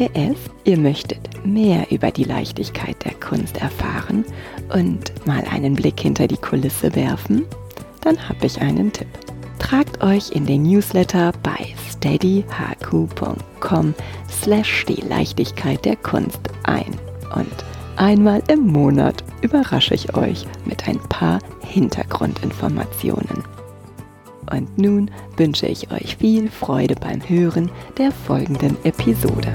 PS, ihr möchtet mehr über die Leichtigkeit der Kunst erfahren und mal einen Blick hinter die Kulisse werfen? Dann habe ich einen Tipp. Tragt euch in den Newsletter bei steadyhq.com slash die Leichtigkeit der Kunst ein und einmal im Monat überrasche ich euch mit ein paar Hintergrundinformationen. Und nun wünsche ich euch viel Freude beim Hören der folgenden Episode.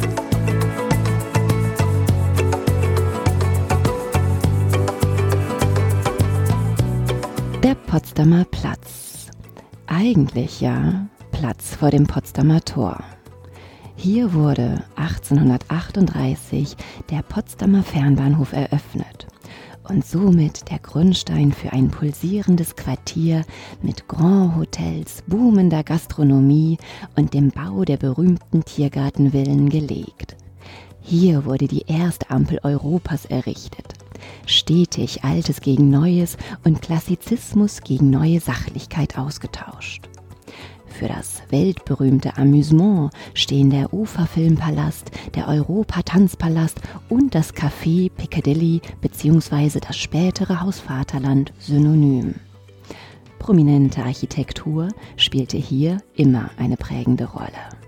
Potsdamer Platz. Eigentlich ja Platz vor dem Potsdamer Tor. Hier wurde 1838 der Potsdamer Fernbahnhof eröffnet und somit der Grundstein für ein pulsierendes Quartier mit Grand Hotels, boomender Gastronomie und dem Bau der berühmten Tiergartenvillen gelegt. Hier wurde die erste Ampel Europas errichtet. Stetig Altes gegen Neues und Klassizismus gegen neue Sachlichkeit ausgetauscht. Für das weltberühmte Amüsement stehen der Uferfilmpalast, der Europa-Tanzpalast und das Café Piccadilly bzw. das spätere Haus Vaterland synonym. Prominente Architektur spielte hier immer eine prägende Rolle.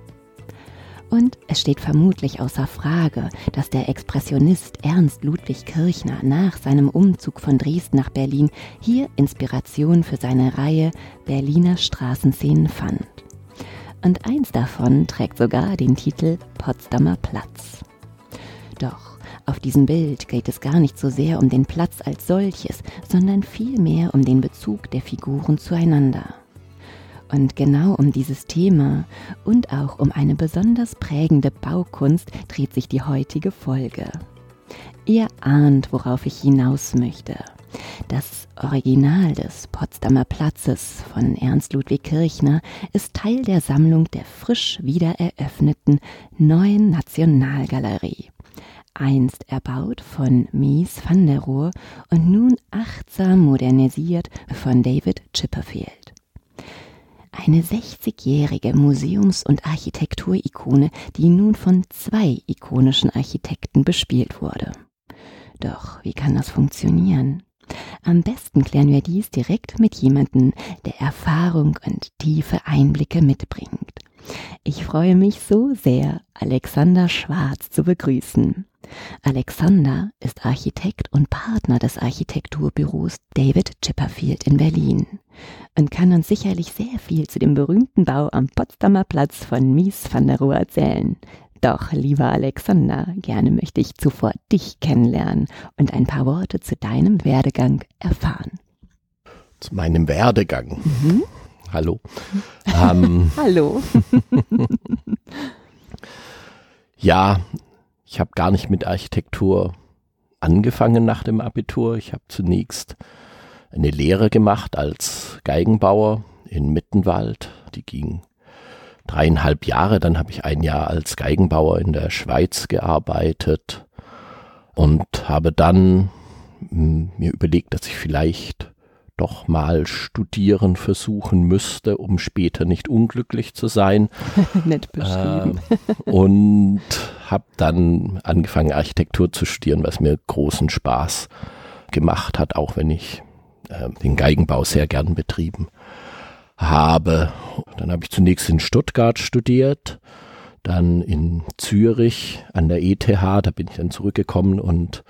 Und es steht vermutlich außer Frage, dass der Expressionist Ernst Ludwig Kirchner nach seinem Umzug von Dresden nach Berlin hier Inspiration für seine Reihe Berliner Straßenszenen fand. Und eins davon trägt sogar den Titel Potsdamer Platz. Doch auf diesem Bild geht es gar nicht so sehr um den Platz als solches, sondern vielmehr um den Bezug der Figuren zueinander. Und genau um dieses Thema und auch um eine besonders prägende Baukunst dreht sich die heutige Folge. Ihr ahnt, worauf ich hinaus möchte. Das Original des Potsdamer Platzes von Ernst Ludwig Kirchner ist Teil der Sammlung der frisch wiedereröffneten Neuen Nationalgalerie. Einst erbaut von Mies van der Rohe und nun achtsam modernisiert von David Chipperfield eine 60-jährige Museums- und Architekturikone, die nun von zwei ikonischen Architekten bespielt wurde. Doch wie kann das funktionieren? Am besten klären wir dies direkt mit jemandem, der Erfahrung und tiefe Einblicke mitbringt. Ich freue mich so sehr, Alexander Schwarz zu begrüßen. Alexander ist Architekt und Partner des Architekturbüros David Chipperfield in Berlin und kann uns sicherlich sehr viel zu dem berühmten Bau am Potsdamer Platz von Mies van der Rohe erzählen. Doch, lieber Alexander, gerne möchte ich zuvor dich kennenlernen und ein paar Worte zu deinem Werdegang erfahren. Zu meinem Werdegang. Mhm. Hallo. ähm, Hallo. ja, ich habe gar nicht mit Architektur angefangen nach dem Abitur. Ich habe zunächst eine Lehre gemacht als Geigenbauer in Mittenwald. Die ging dreieinhalb Jahre. Dann habe ich ein Jahr als Geigenbauer in der Schweiz gearbeitet und habe dann hm, mir überlegt, dass ich vielleicht doch mal studieren versuchen müsste, um später nicht unglücklich zu sein. Nett beschrieben. Äh, und habe dann angefangen, Architektur zu studieren, was mir großen Spaß gemacht hat, auch wenn ich äh, den Geigenbau sehr gern betrieben habe. Dann habe ich zunächst in Stuttgart studiert, dann in Zürich an der ETH, da bin ich dann zurückgekommen und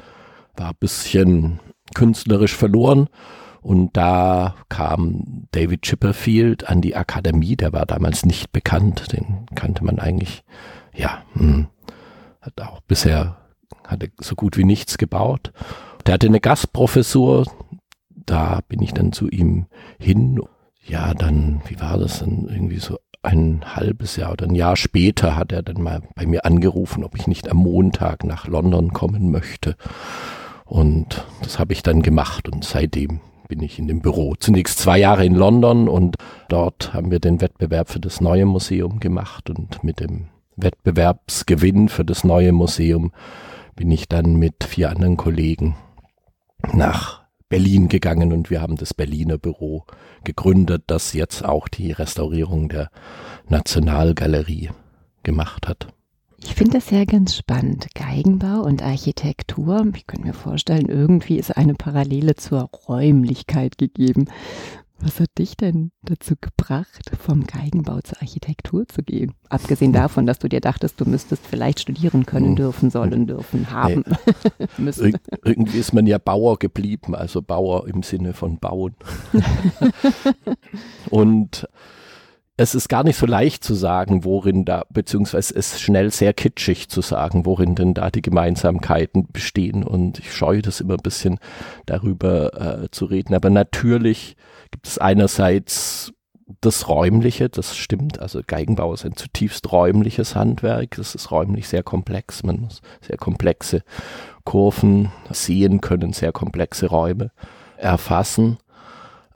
war ein bisschen künstlerisch verloren. Und da kam David Chipperfield an die Akademie, der war damals nicht bekannt, den kannte man eigentlich, ja, hm, hat auch bisher, hatte so gut wie nichts gebaut. Der hatte eine Gastprofessur, da bin ich dann zu ihm hin. Ja, dann, wie war das dann, irgendwie so ein halbes Jahr oder ein Jahr später hat er dann mal bei mir angerufen, ob ich nicht am Montag nach London kommen möchte. Und das habe ich dann gemacht und seitdem bin ich in dem Büro. Zunächst zwei Jahre in London und dort haben wir den Wettbewerb für das neue Museum gemacht und mit dem Wettbewerbsgewinn für das neue Museum bin ich dann mit vier anderen Kollegen nach Berlin gegangen und wir haben das Berliner Büro gegründet, das jetzt auch die Restaurierung der Nationalgalerie gemacht hat. Ich finde das ja ganz spannend. Geigenbau und Architektur. Ich könnte mir vorstellen, irgendwie ist eine Parallele zur Räumlichkeit gegeben. Was hat dich denn dazu gebracht, vom Geigenbau zur Architektur zu gehen? Abgesehen davon, dass du dir dachtest, du müsstest vielleicht studieren können, hm. dürfen, sollen, dürfen, haben. müssen. Ir irgendwie ist man ja Bauer geblieben, also Bauer im Sinne von bauen. Und es ist gar nicht so leicht zu sagen, worin da, beziehungsweise es ist schnell sehr kitschig zu sagen, worin denn da die Gemeinsamkeiten bestehen. Und ich scheue das immer ein bisschen darüber äh, zu reden. Aber natürlich gibt es einerseits das Räumliche, das stimmt. Also Geigenbau ist ein zutiefst räumliches Handwerk. Es ist räumlich sehr komplex. Man muss sehr komplexe Kurven sehen können, sehr komplexe Räume erfassen.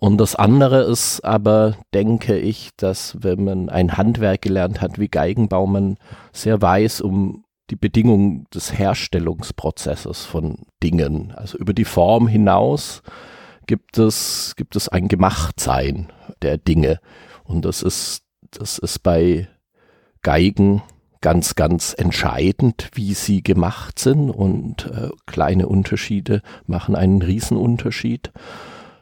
Und das andere ist aber, denke ich, dass wenn man ein Handwerk gelernt hat wie Geigenbau, man sehr weiß um die Bedingungen des Herstellungsprozesses von Dingen. Also über die Form hinaus gibt es, gibt es ein Gemachtsein der Dinge. Und das ist, das ist bei Geigen ganz, ganz entscheidend, wie sie gemacht sind und äh, kleine Unterschiede machen einen Riesenunterschied.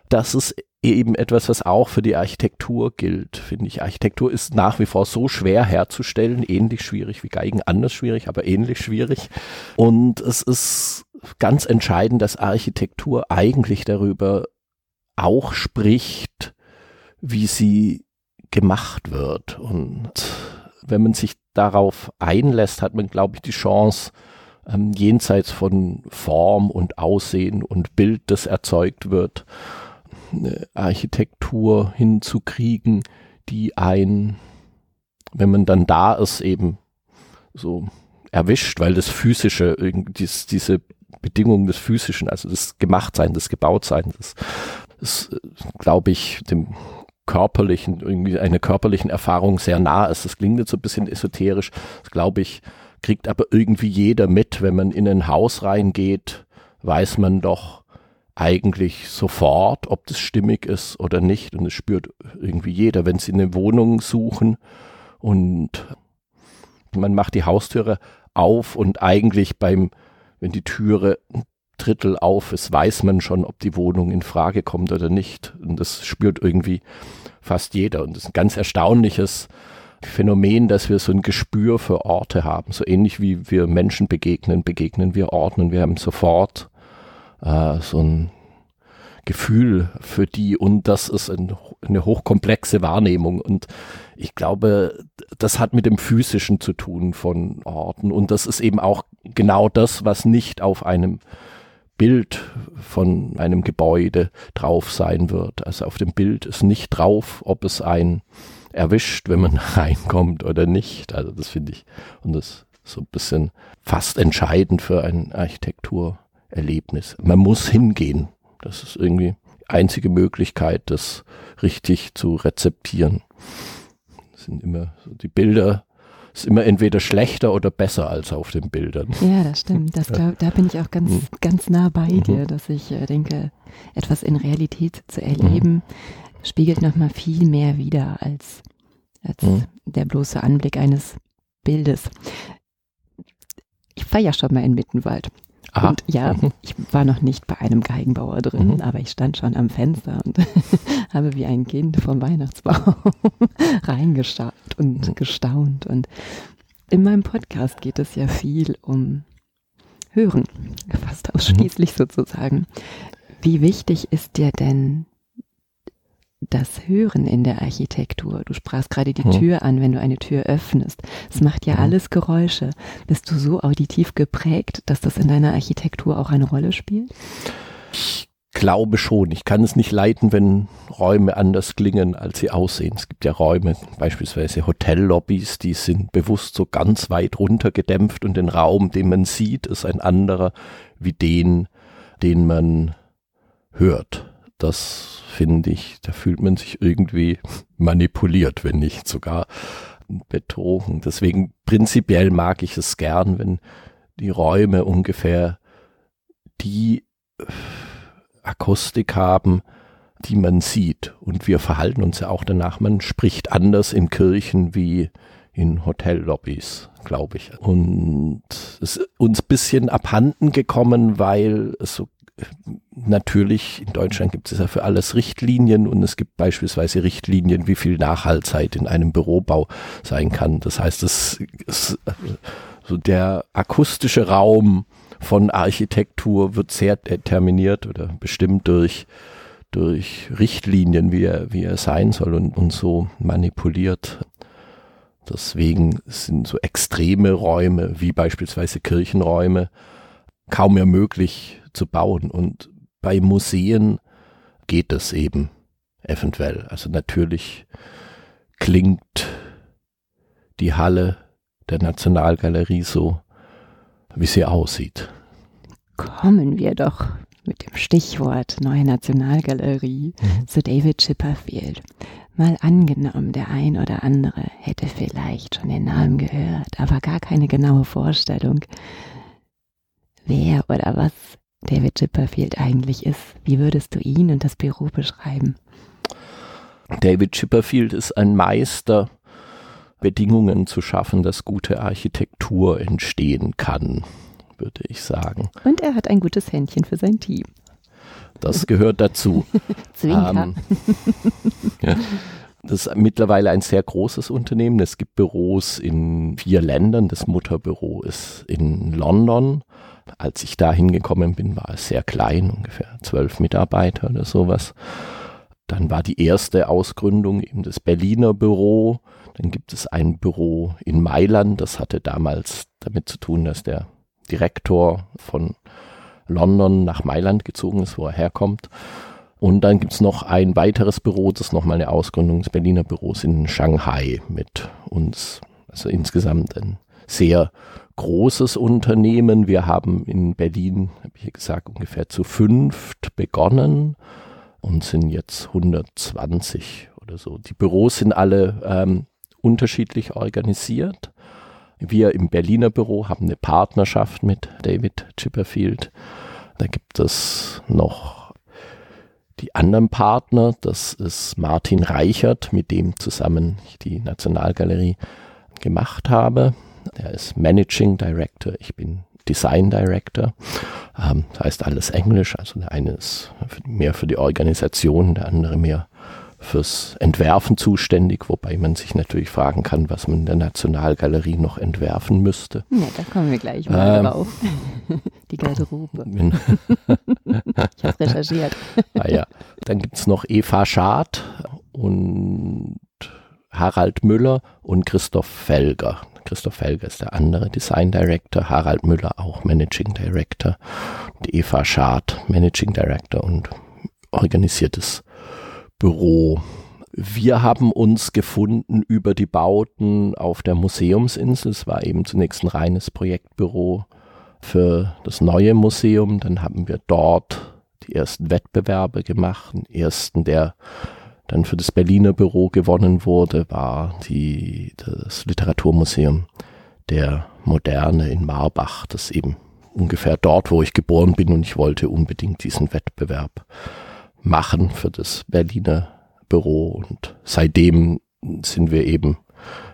Das ist eben etwas, was auch für die Architektur gilt, finde ich. Architektur ist nach wie vor so schwer herzustellen, ähnlich schwierig wie Geigen, anders schwierig, aber ähnlich schwierig. Und es ist ganz entscheidend, dass Architektur eigentlich darüber auch spricht, wie sie gemacht wird. Und wenn man sich darauf einlässt, hat man, glaube ich, die Chance, ähm, jenseits von Form und Aussehen und Bild, das erzeugt wird, Architektur hinzukriegen, die ein, wenn man dann da ist, eben so erwischt, weil das Physische, dies, diese Bedingungen des Physischen, also das Gemachtsein, das Gebautsein, das, das glaube ich, dem körperlichen, irgendwie einer körperlichen Erfahrung sehr nah ist. Das klingt jetzt so ein bisschen esoterisch, das glaube ich, kriegt aber irgendwie jeder mit, wenn man in ein Haus reingeht, weiß man doch, eigentlich sofort, ob das stimmig ist oder nicht. Und es spürt irgendwie jeder, wenn sie eine Wohnung suchen und man macht die Haustüre auf und eigentlich beim, wenn die Türe ein Drittel auf ist, weiß man schon, ob die Wohnung in Frage kommt oder nicht. Und das spürt irgendwie fast jeder. Und das ist ein ganz erstaunliches Phänomen, dass wir so ein Gespür für Orte haben. So ähnlich wie wir Menschen begegnen, begegnen wir Orten und wir haben sofort äh, so ein Gefühl für die und das ist ein, eine hochkomplexe Wahrnehmung und ich glaube, das hat mit dem Physischen zu tun von Orten und das ist eben auch genau das, was nicht auf einem Bild von einem Gebäude drauf sein wird. Also auf dem Bild ist nicht drauf, ob es ein erwischt, wenn man reinkommt oder nicht. Also das finde ich und das ist so ein bisschen fast entscheidend für ein Architektur. Erlebnis. Man muss hingehen. Das ist irgendwie die einzige Möglichkeit, das richtig zu rezeptieren. Das sind immer so die Bilder ist immer entweder schlechter oder besser als auf den Bildern. Ja, das stimmt. Das glaub, da bin ich auch ganz, mhm. ganz nah bei mhm. dir, dass ich äh, denke, etwas in Realität zu erleben, mhm. spiegelt nochmal viel mehr wider als, als mhm. der bloße Anblick eines Bildes. Ich war ja schon mal in Mittenwald. Aha. Und ja, mhm. ich war noch nicht bei einem Geigenbauer drin, mhm. aber ich stand schon am Fenster und habe wie ein Kind vom Weihnachtsbaum reingeschaut und mhm. gestaunt. Und in meinem Podcast geht es ja viel um hören, fast ausschließlich mhm. sozusagen. Wie wichtig ist dir denn das Hören in der Architektur? Du sprachst gerade die mhm. Tür an, wenn du eine Tür öffnest. Es macht ja mhm. alles Geräusche. Bist du so auditiv geprägt, dass das in deiner Architektur auch eine Rolle spielt? Ich glaube schon. Ich kann es nicht leiten, wenn Räume anders klingen, als sie aussehen. Es gibt ja Räume, beispielsweise Hotellobbys, die sind bewusst so ganz weit runter gedämpft und den Raum, den man sieht, ist ein anderer wie den, den man hört. Das finde ich, da fühlt man sich irgendwie manipuliert, wenn nicht sogar betrogen. Deswegen prinzipiell mag ich es gern, wenn die Räume ungefähr die Akustik haben, die man sieht. Und wir verhalten uns ja auch danach. Man spricht anders in Kirchen wie in Hotellobbys, glaube ich. Und es ist uns ein bisschen abhanden gekommen, weil es so natürlich, in Deutschland gibt es ja für alles Richtlinien und es gibt beispielsweise Richtlinien, wie viel Nachhaltzeit in einem Bürobau sein kann. Das heißt, es ist so der akustische Raum von Architektur wird sehr determiniert oder bestimmt durch, durch Richtlinien, wie er, wie er sein soll und, und so manipuliert. Deswegen sind so extreme Räume, wie beispielsweise Kirchenräume, kaum mehr möglich zu bauen. Und bei Museen geht es eben eventuell. Also natürlich klingt die Halle der Nationalgalerie so wie sie aussieht. Kommen wir doch mit dem Stichwort Neue Nationalgalerie mhm. zu David Chipperfield. Mal angenommen, der ein oder andere hätte vielleicht schon den Namen gehört, aber gar keine genaue Vorstellung, wer oder was David Chipperfield eigentlich ist. Wie würdest du ihn und das Büro beschreiben? David Chipperfield ist ein Meister Bedingungen zu schaffen, dass gute Architektur entstehen kann, würde ich sagen. Und er hat ein gutes Händchen für sein Team. Das gehört dazu. Zwinker. Ähm, ja. Das ist mittlerweile ein sehr großes Unternehmen. Es gibt Büros in vier Ländern. Das Mutterbüro ist in London. Als ich da hingekommen bin, war es sehr klein, ungefähr zwölf Mitarbeiter oder sowas. Dann war die erste Ausgründung eben das Berliner Büro. Dann gibt es ein Büro in Mailand. Das hatte damals damit zu tun, dass der Direktor von London nach Mailand gezogen ist, wo er herkommt. Und dann gibt es noch ein weiteres Büro, das ist nochmal eine Ausgründung des Berliner Büros in Shanghai mit uns. Also insgesamt ein sehr großes Unternehmen. Wir haben in Berlin, habe ich gesagt, ungefähr zu fünft begonnen und sind jetzt 120 oder so. Die Büros sind alle ähm, unterschiedlich organisiert. Wir im Berliner Büro haben eine Partnerschaft mit David Chipperfield. Da gibt es noch die anderen Partner. Das ist Martin Reichert, mit dem zusammen ich die Nationalgalerie gemacht habe. Er ist Managing Director. Ich bin Design Director. Ähm, das heißt alles Englisch. Also der eine ist mehr für die Organisation, der andere mehr fürs Entwerfen zuständig, wobei man sich natürlich fragen kann, was man in der Nationalgalerie noch entwerfen müsste. Ja, da kommen wir gleich mal ähm, drauf. Die Garderobe. ich habe recherchiert. Ah ja. Dann gibt es noch Eva Schad und Harald Müller und Christoph Felger. Christoph Felger ist der andere Design Director, Harald Müller auch Managing Director, und Eva Schad Managing Director und organisiertes Büro. Wir haben uns gefunden über die Bauten auf der Museumsinsel. Es war eben zunächst ein reines Projektbüro für das neue Museum. Dann haben wir dort die ersten Wettbewerbe gemacht. Den ersten, der dann für das Berliner Büro gewonnen wurde, war die, das Literaturmuseum der Moderne in Marbach. Das eben ungefähr dort, wo ich geboren bin und ich wollte unbedingt diesen Wettbewerb machen für das Berliner Büro und seitdem sind wir eben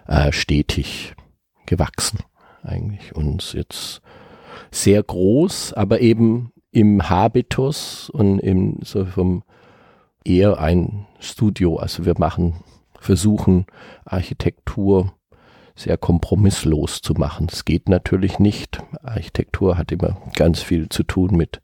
äh, stetig gewachsen eigentlich und jetzt sehr groß, aber eben im Habitus und im so vom eher ein Studio. Also wir machen, versuchen Architektur sehr kompromisslos zu machen. Das geht natürlich nicht. Architektur hat immer ganz viel zu tun mit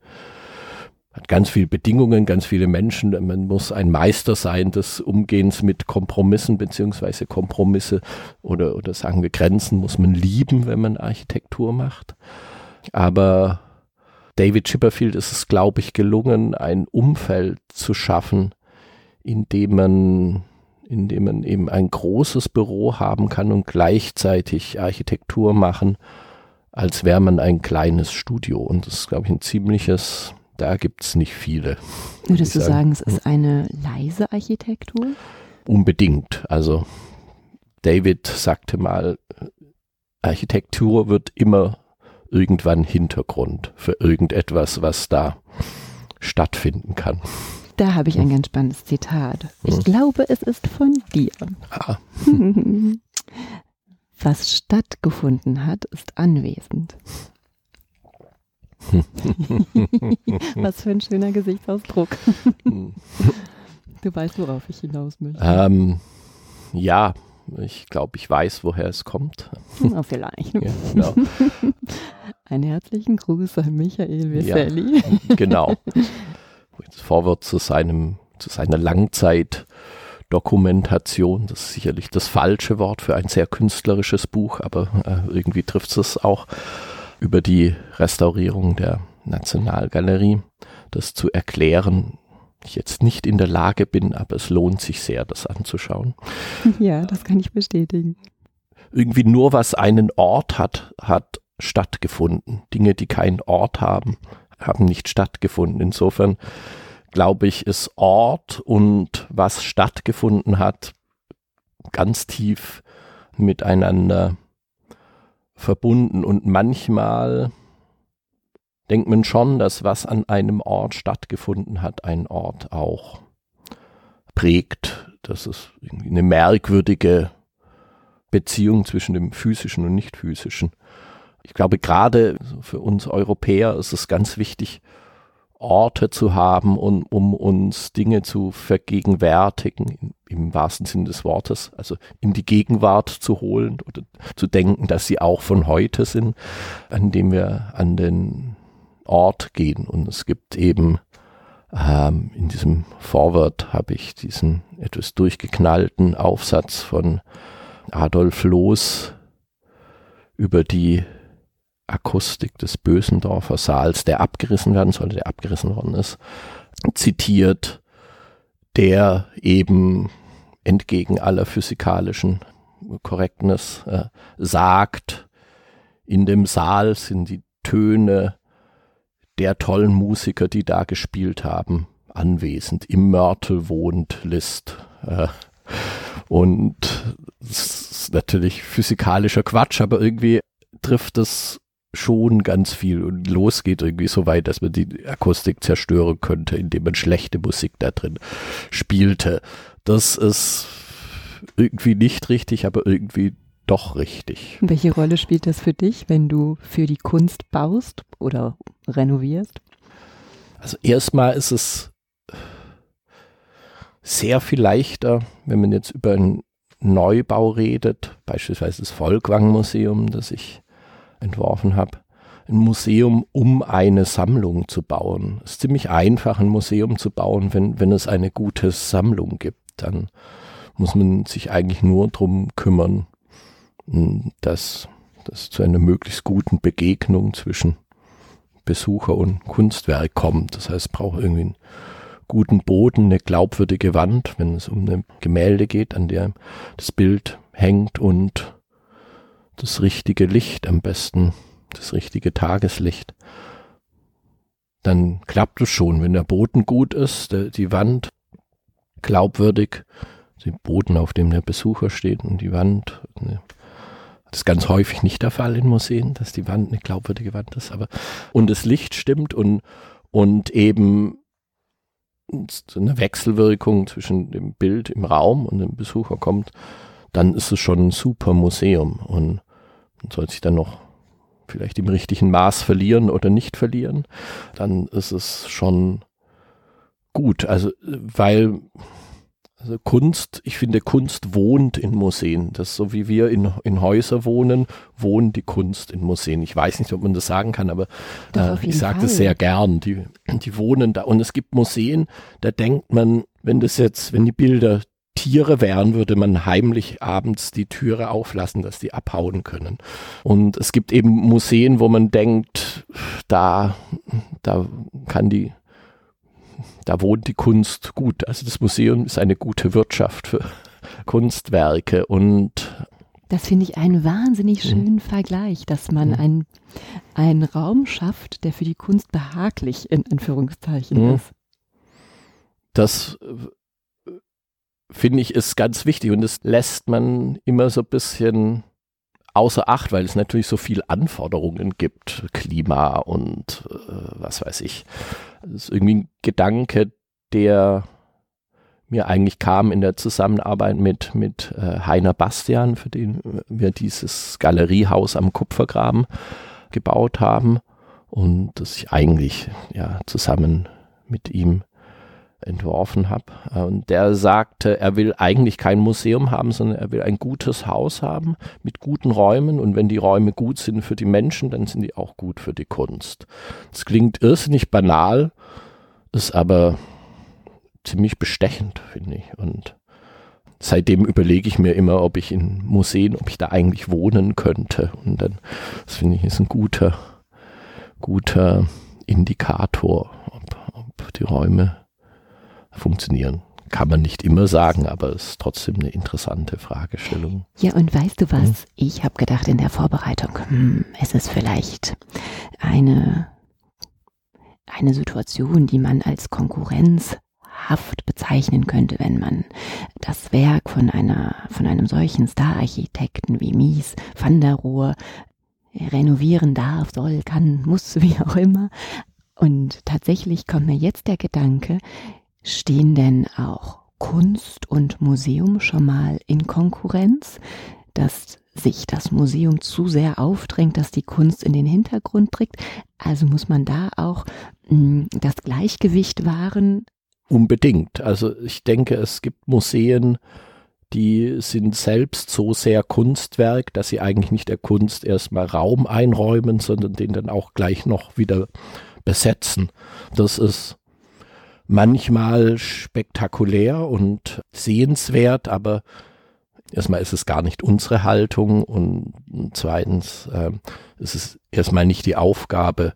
hat ganz viele Bedingungen, ganz viele Menschen. Man muss ein Meister sein des Umgehens mit Kompromissen beziehungsweise Kompromisse oder, oder sagen wir Grenzen muss man lieben, wenn man Architektur macht. Aber David Chipperfield ist es, glaube ich, gelungen, ein Umfeld zu schaffen, in dem man in dem man eben ein großes Büro haben kann und gleichzeitig Architektur machen, als wäre man ein kleines Studio. Und das ist, glaube ich, ein ziemliches, da gibt es nicht viele. Würdest du sagen. sagen, es ist eine leise Architektur? Unbedingt. Also David sagte mal, Architektur wird immer irgendwann Hintergrund für irgendetwas, was da stattfinden kann. Da habe ich ein ganz spannendes Zitat. Ich hm. glaube, es ist von dir. Ah. Was stattgefunden hat, ist anwesend. Was für ein schöner Gesichtsausdruck. du weißt, worauf ich hinaus möchte. Ähm, ja, ich glaube, ich weiß, woher es kommt. Oh, vielleicht. Ja, genau. Einen herzlichen Gruß an Michael Veseli. Ja, genau. Vorwort zu seinem, zu seiner Langzeitdokumentation. Das ist sicherlich das falsche Wort für ein sehr künstlerisches Buch, aber äh, irgendwie trifft es auch über die Restaurierung der Nationalgalerie, das zu erklären, ich jetzt nicht in der Lage bin, aber es lohnt sich sehr, das anzuschauen. Ja, das kann ich bestätigen. Irgendwie nur was einen Ort hat, hat stattgefunden. Dinge, die keinen Ort haben, haben nicht stattgefunden. Insofern glaube ich, ist Ort und was stattgefunden hat ganz tief miteinander verbunden. Und manchmal denkt man schon, dass was an einem Ort stattgefunden hat, einen Ort auch prägt. Das ist eine merkwürdige Beziehung zwischen dem physischen und nicht physischen. Ich glaube, gerade für uns Europäer ist es ganz wichtig, Orte zu haben, um, um uns Dinge zu vergegenwärtigen, im wahrsten Sinne des Wortes, also in die Gegenwart zu holen oder zu denken, dass sie auch von heute sind, an dem wir an den Ort gehen. Und es gibt eben ähm, in diesem Vorwort habe ich diesen etwas durchgeknallten Aufsatz von Adolf Loos über die Akustik des Bösendorfer Saals, der abgerissen werden sollte, der abgerissen worden ist, zitiert, der eben entgegen aller physikalischen Korrektness äh, sagt, in dem Saal sind die Töne der tollen Musiker, die da gespielt haben, anwesend. Im Mörtel wohnt List. Äh, und das ist natürlich physikalischer Quatsch, aber irgendwie trifft es schon ganz viel und losgeht irgendwie so weit, dass man die Akustik zerstören könnte, indem man schlechte Musik da drin spielte. Das ist irgendwie nicht richtig, aber irgendwie doch richtig. Welche Rolle spielt das für dich, wenn du für die Kunst baust oder renovierst? Also erstmal ist es sehr viel leichter, wenn man jetzt über einen Neubau redet, beispielsweise das Volkwang-Museum, das ich entworfen habe. Ein Museum, um eine Sammlung zu bauen. Es ist ziemlich einfach, ein Museum zu bauen, wenn, wenn es eine gute Sammlung gibt. Dann muss man sich eigentlich nur darum kümmern, hm, dass das zu einer möglichst guten Begegnung zwischen Besucher und Kunstwerk kommt. Das heißt, es braucht irgendwie einen guten Boden, eine glaubwürdige Wand, wenn es um ein Gemälde geht, an der das Bild hängt und das richtige Licht am besten, das richtige Tageslicht. Dann klappt es schon, wenn der Boden gut ist, der, die Wand glaubwürdig, der Boden, auf dem der Besucher steht und die Wand. Ne, das ist ganz häufig nicht der Fall in Museen, dass die Wand eine glaubwürdige Wand ist, aber und das Licht stimmt und, und eben so eine Wechselwirkung zwischen dem Bild im Raum und dem Besucher kommt, dann ist es schon ein super Museum und und soll sich dann noch vielleicht im richtigen Maß verlieren oder nicht verlieren, dann ist es schon gut. Also, weil Also Kunst, ich finde, Kunst wohnt in Museen. Das so wie wir in, in Häuser wohnen, wohnt die Kunst in Museen. Ich weiß nicht, ob man das sagen kann, aber äh, ich sage das sehr gern. Die, die wohnen da. Und es gibt Museen, da denkt man, wenn das jetzt, wenn die Bilder Tiere wären, würde man heimlich abends die Türe auflassen, dass die abhauen können. Und es gibt eben Museen, wo man denkt, da, da kann die da wohnt die Kunst gut. Also das Museum ist eine gute Wirtschaft für Kunstwerke und das finde ich einen wahnsinnig mhm. schönen mhm. Vergleich, dass man mhm. einen Raum schafft, der für die Kunst behaglich in Anführungszeichen mhm. ist. Das finde ich ist ganz wichtig und das lässt man immer so ein bisschen außer Acht, weil es natürlich so viel Anforderungen gibt, Klima und äh, was weiß ich. Das ist irgendwie ein Gedanke, der mir eigentlich kam in der Zusammenarbeit mit, mit äh, Heiner Bastian, für den wir dieses Galeriehaus am Kupfergraben gebaut haben und das ich eigentlich ja zusammen mit ihm entworfen habe. Und der sagte, er will eigentlich kein Museum haben, sondern er will ein gutes Haus haben mit guten Räumen. Und wenn die Räume gut sind für die Menschen, dann sind die auch gut für die Kunst. Das klingt irrsinnig banal, ist aber ziemlich bestechend, finde ich. Und seitdem überlege ich mir immer, ob ich in Museen, ob ich da eigentlich wohnen könnte. Und dann, das finde ich, ist ein guter, guter Indikator, ob, ob die Räume funktionieren. Kann man nicht immer sagen, aber es ist trotzdem eine interessante Fragestellung. Ja, und weißt du was? Hm? Ich habe gedacht in der Vorbereitung, hm, es ist vielleicht eine, eine Situation, die man als konkurrenzhaft bezeichnen könnte, wenn man das Werk von einer, von einem solchen Stararchitekten wie Mies van der Rohe renovieren darf, soll, kann, muss, wie auch immer. Und tatsächlich kommt mir jetzt der Gedanke, Stehen denn auch Kunst und Museum schon mal in Konkurrenz, dass sich das Museum zu sehr aufdrängt, dass die Kunst in den Hintergrund trägt? Also muss man da auch hm, das Gleichgewicht wahren? Unbedingt. Also ich denke, es gibt Museen, die sind selbst so sehr Kunstwerk, dass sie eigentlich nicht der Kunst erstmal Raum einräumen, sondern den dann auch gleich noch wieder besetzen. Das ist manchmal spektakulär und sehenswert, aber erstmal ist es gar nicht unsere Haltung und zweitens äh, ist es erstmal nicht die Aufgabe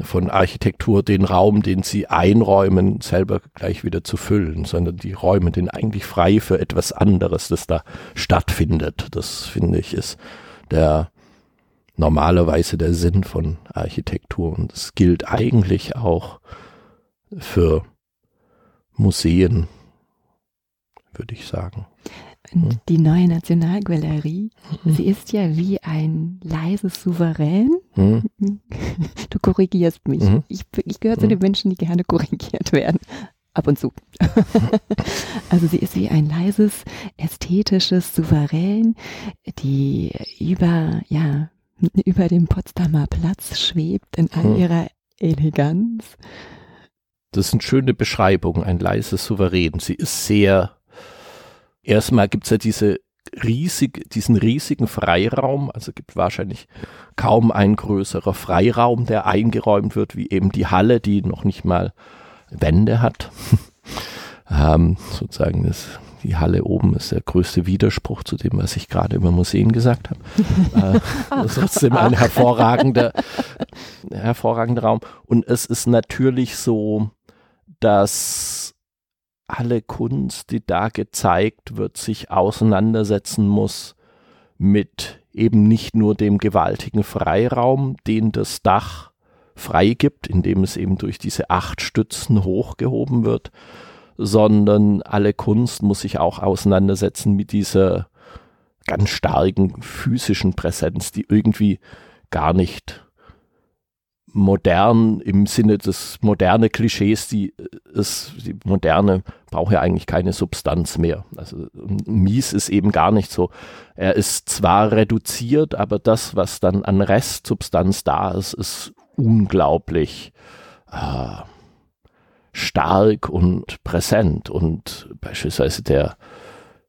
von Architektur, den Raum, den sie einräumen, selber gleich wieder zu füllen, sondern die räumen den eigentlich frei für etwas anderes, das da stattfindet. Das finde ich ist der normalerweise der Sinn von Architektur und es gilt eigentlich auch für Museen, würde ich sagen. Und hm. die neue Nationalgalerie, mhm. sie ist ja wie ein leises Souverän. Mhm. Du korrigierst mich. Mhm. Ich, ich gehöre zu den Menschen, die gerne korrigiert werden. Ab und zu. also sie ist wie ein leises, ästhetisches Souverän, die über, ja, über dem Potsdamer Platz schwebt in all ihrer Eleganz. Das ist eine schöne Beschreibung, ein leises Souverän. Sie ist sehr, erstmal gibt es ja diese riesig, diesen riesigen Freiraum, also gibt wahrscheinlich kaum ein größerer Freiraum, der eingeräumt wird, wie eben die Halle, die noch nicht mal Wände hat. ähm, sozusagen das, die Halle oben ist der größte Widerspruch zu dem, was ich gerade über Museen gesagt habe. äh, das ist trotzdem ein hervorragender, hervorragender Raum. Und es ist natürlich so, dass alle Kunst, die da gezeigt wird, sich auseinandersetzen muss mit eben nicht nur dem gewaltigen Freiraum, den das Dach freigibt, indem es eben durch diese acht Stützen hochgehoben wird, sondern alle Kunst muss sich auch auseinandersetzen mit dieser ganz starken physischen Präsenz, die irgendwie gar nicht modern im Sinne des moderne Klischees, die ist, die moderne braucht ja eigentlich keine Substanz mehr. Also Mies ist eben gar nicht so. Er ist zwar reduziert, aber das, was dann an Restsubstanz da ist, ist unglaublich äh, stark und präsent und beispielsweise der,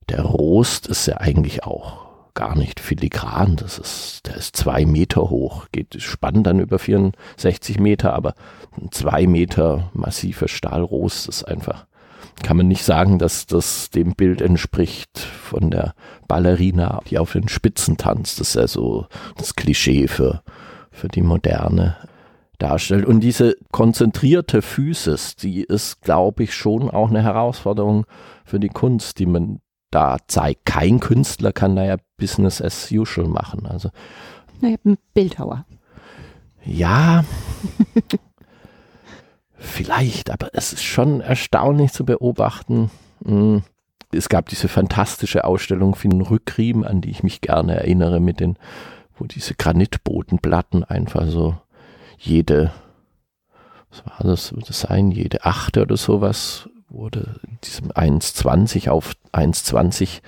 der Rost ist ja eigentlich auch gar nicht filigran. Das ist, der ist zwei Meter hoch, geht spannend dann über 64 Meter, aber zwei Meter massiver Stahlrost ist einfach, kann man nicht sagen, dass das dem Bild entspricht von der Ballerina, die auf den Spitzen tanzt. Das ist ja so das Klischee für, für die Moderne darstellt. Und diese konzentrierte Physis, die ist, glaube ich, schon auch eine Herausforderung für die Kunst, die man da zeigt. Kein Künstler kann da ja Business as usual machen. Also, naja, ein Bildhauer. Ja, vielleicht, aber es ist schon erstaunlich zu beobachten. Hm, es gab diese fantastische Ausstellung für den Rückriemen, an die ich mich gerne erinnere, mit den, wo diese Granitbodenplatten einfach so jede, was war das, würde das sein, jede achte oder sowas wurde in diesem 1,20 auf 1,20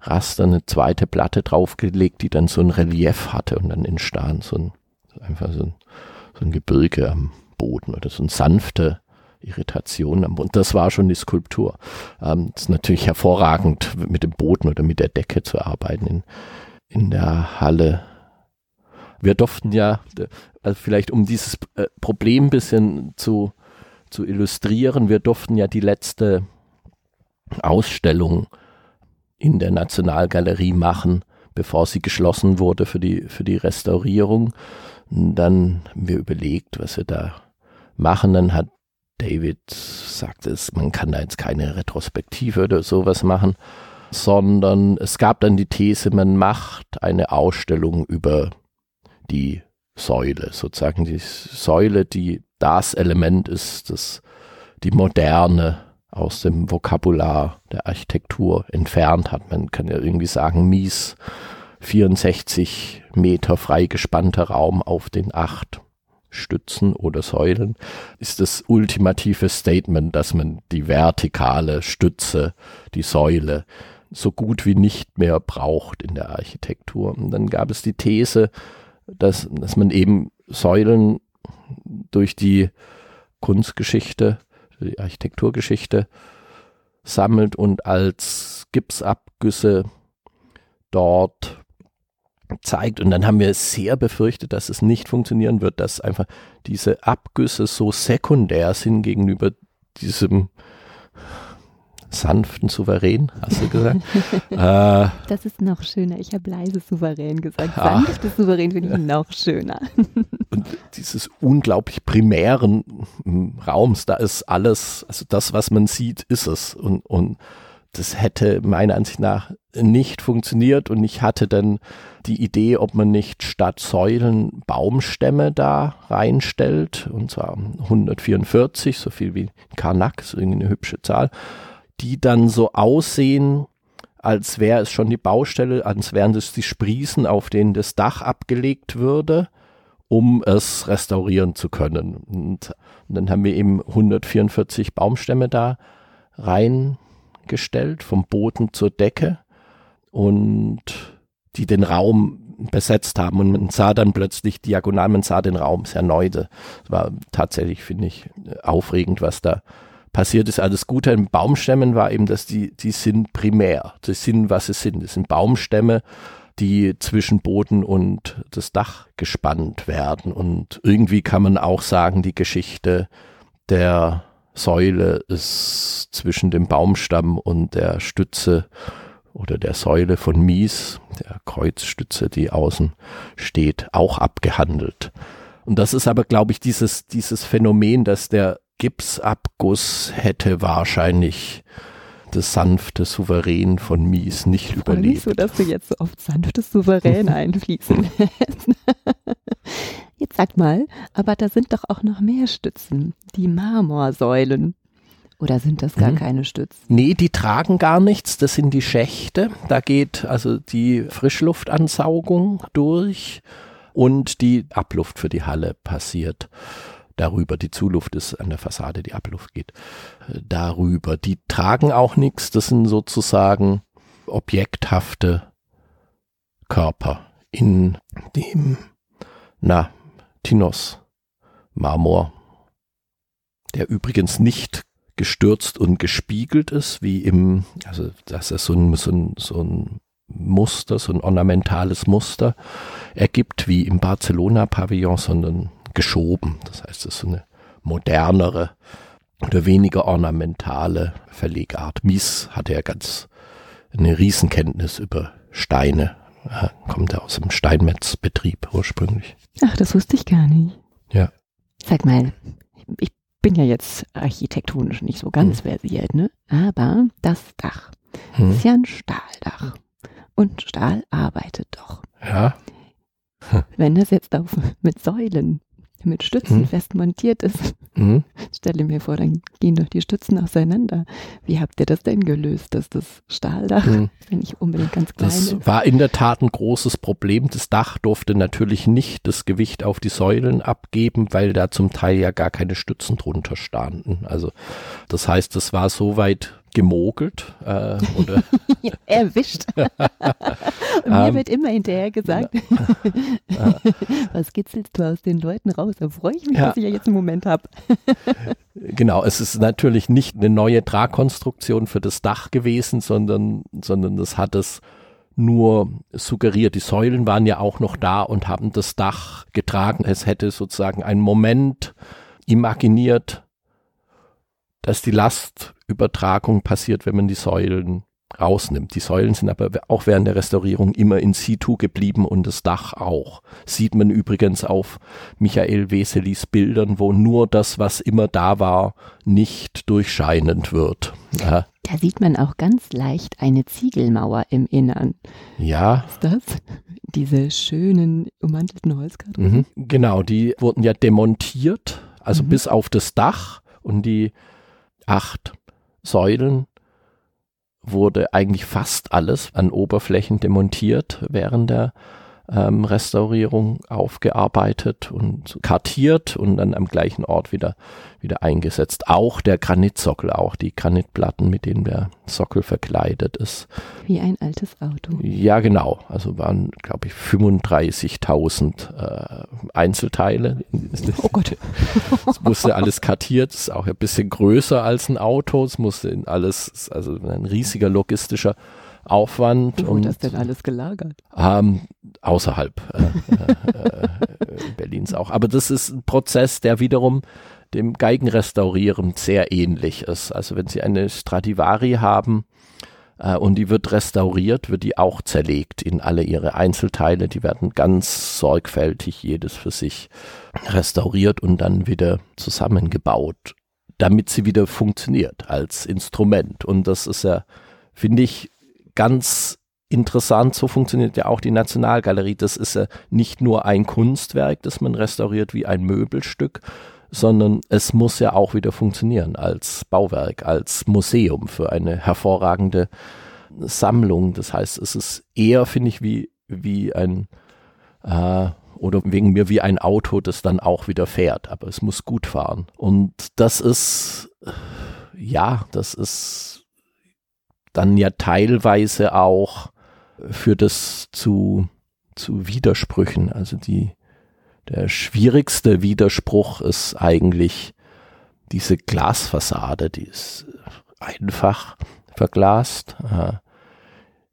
Raster eine zweite Platte draufgelegt, die dann so ein Relief hatte und dann entstand so ein, einfach so ein, so ein Gebirge am Boden oder so eine sanfte Irritation am Boden. Das war schon die Skulptur. Ähm, ist natürlich hervorragend, mit dem Boden oder mit der Decke zu arbeiten in, in der Halle. Wir durften ja, also vielleicht um dieses äh, Problem ein bisschen zu zu illustrieren. Wir durften ja die letzte Ausstellung in der Nationalgalerie machen, bevor sie geschlossen wurde für die, für die Restaurierung. Und dann haben wir überlegt, was wir da machen. Dann hat David sagt es, man kann da jetzt keine Retrospektive oder sowas machen, sondern es gab dann die These, man macht eine Ausstellung über die Säule, sozusagen die Säule, die das Element ist, das die Moderne aus dem Vokabular der Architektur entfernt hat. Man kann ja irgendwie sagen, mies 64 Meter freigespannter Raum auf den acht Stützen oder Säulen ist das ultimative Statement, dass man die vertikale Stütze, die Säule, so gut wie nicht mehr braucht in der Architektur. Und dann gab es die These, dass, dass man eben Säulen durch die Kunstgeschichte, die Architekturgeschichte sammelt und als Gipsabgüsse dort zeigt. Und dann haben wir sehr befürchtet, dass es nicht funktionieren wird, dass einfach diese Abgüsse so sekundär sind gegenüber diesem sanften Souverän, hast du gesagt? äh, das ist noch schöner. Ich habe leise Souverän gesagt. Sanftes Souverän finde ich noch schöner. und dieses unglaublich primären Raums, da ist alles, also das, was man sieht, ist es. Und, und das hätte meiner Ansicht nach nicht funktioniert und ich hatte dann die Idee, ob man nicht statt Säulen Baumstämme da reinstellt, und zwar 144, so viel wie Karnak, so eine hübsche Zahl die dann so aussehen, als wäre es schon die Baustelle, als wären es die Sprießen, auf denen das Dach abgelegt würde, um es restaurieren zu können. Und, dann haben wir eben 144 Baumstämme da reingestellt, vom Boden zur Decke und die den Raum besetzt haben und man sah dann plötzlich diagonal, man sah den Raum sehr neu. Das war tatsächlich, finde ich, aufregend, was da passiert ist. alles Gute an Baumstämmen war eben, dass die, die sind primär. Die sind, was sie sind. Das sind Baumstämme, die zwischen Boden und das Dach gespannt werden. Und irgendwie kann man auch sagen, die Geschichte der Säule ist zwischen dem Baumstamm und der Stütze oder der Säule von Mies, der Kreuzstütze, die außen steht, auch abgehandelt. Und das ist aber, glaube ich, dieses, dieses Phänomen, dass der Gipsabguss hätte wahrscheinlich das sanfte Souverän von Mies nicht ich überlebt. Nicht so, dass du jetzt so oft sanftes Souverän einfließen lässt. Jetzt sag mal, aber da sind doch auch noch mehr Stützen, die Marmorsäulen. Oder sind das gar hm. keine Stützen? Nee, die tragen gar nichts. Das sind die Schächte. Da geht also die Frischluftansaugung durch und die Abluft für die Halle passiert darüber. Die Zuluft ist an der Fassade, die Abluft geht äh, darüber. Die tragen auch nichts, das sind sozusagen objekthafte Körper in dem, na, Tinos Marmor, der übrigens nicht gestürzt und gespiegelt ist, wie im, also dass es so ein, so ein, so ein Muster, so ein ornamentales Muster ergibt, wie im Barcelona-Pavillon, sondern geschoben. Das heißt, es ist so eine modernere oder weniger ornamentale Verlegart. Mies hatte ja ganz eine Riesenkenntnis über Steine. Er kommt ja aus dem Steinmetzbetrieb ursprünglich. Ach, das wusste ich gar nicht. Ja. Sag mal, ich bin ja jetzt architektonisch nicht so ganz hm. versiert, ne? Aber das Dach hm. ist ja ein Stahldach. Und Stahl arbeitet doch. Ja. Wenn das jetzt auf, mit Säulen mit Stützen mhm. fest montiert ist. Mhm. Stelle mir vor, dann gehen doch die Stützen auseinander. Wie habt ihr das denn gelöst, dass das Stahldach, mhm. wenn ich unbedingt ganz klein Das ist? war in der Tat ein großes Problem. Das Dach durfte natürlich nicht das Gewicht auf die Säulen abgeben, weil da zum Teil ja gar keine Stützen drunter standen. Also das heißt, das war so weit gemogelt äh, oder erwischt. Und mir ähm, wird immer hinterher gesagt, was kitzelst du aus den Leuten raus? Da freue ich mich, ja. dass ich ja jetzt einen Moment habe. genau, es ist natürlich nicht eine neue Tragkonstruktion für das Dach gewesen, sondern, sondern das hat es nur suggeriert. Die Säulen waren ja auch noch da und haben das Dach getragen. Es hätte sozusagen einen Moment imaginiert, dass die Lastübertragung passiert, wenn man die Säulen rausnimmt. Die Säulen sind aber auch während der Restaurierung immer in situ geblieben und das Dach auch. Sieht man übrigens auf Michael Weselis Bildern, wo nur das, was immer da war, nicht durchscheinend wird. Ja. Da sieht man auch ganz leicht eine Ziegelmauer im Innern. Ja. Ist das? Diese schönen ummantelten Holzkartons. Mhm, genau, die wurden ja demontiert, also mhm. bis auf das Dach und die acht Säulen wurde eigentlich fast alles an Oberflächen demontiert während der ähm, Restaurierung aufgearbeitet und kartiert und dann am gleichen Ort wieder, wieder eingesetzt. Auch der Granitsockel, auch die Granitplatten, mit denen der Sockel verkleidet ist. Wie ein altes Auto. Ja, genau. Also waren, glaube ich, 35.000 äh, Einzelteile. Oh Gott. Es musste alles kartiert, ist auch ein bisschen größer als ein Auto. Es musste in alles, also ein riesiger logistischer Aufwand. Wo und das denn alles gelagert? Ähm, außerhalb äh, äh, äh, Berlins auch. Aber das ist ein Prozess, der wiederum dem Geigenrestaurieren sehr ähnlich ist. Also wenn Sie eine Stradivari haben äh, und die wird restauriert, wird die auch zerlegt in alle ihre Einzelteile. Die werden ganz sorgfältig jedes für sich restauriert und dann wieder zusammengebaut, damit sie wieder funktioniert als Instrument. Und das ist ja, finde ich, ganz interessant, so funktioniert ja auch die Nationalgalerie. Das ist ja nicht nur ein Kunstwerk, das man restauriert wie ein Möbelstück, sondern es muss ja auch wieder funktionieren als Bauwerk, als Museum für eine hervorragende Sammlung. Das heißt, es ist eher, finde ich, wie, wie ein äh, oder wegen mir wie ein Auto, das dann auch wieder fährt, aber es muss gut fahren. Und das ist, ja, das ist dann ja teilweise auch führt es zu, zu Widersprüchen. Also die, der schwierigste Widerspruch ist eigentlich diese Glasfassade, die ist einfach verglast.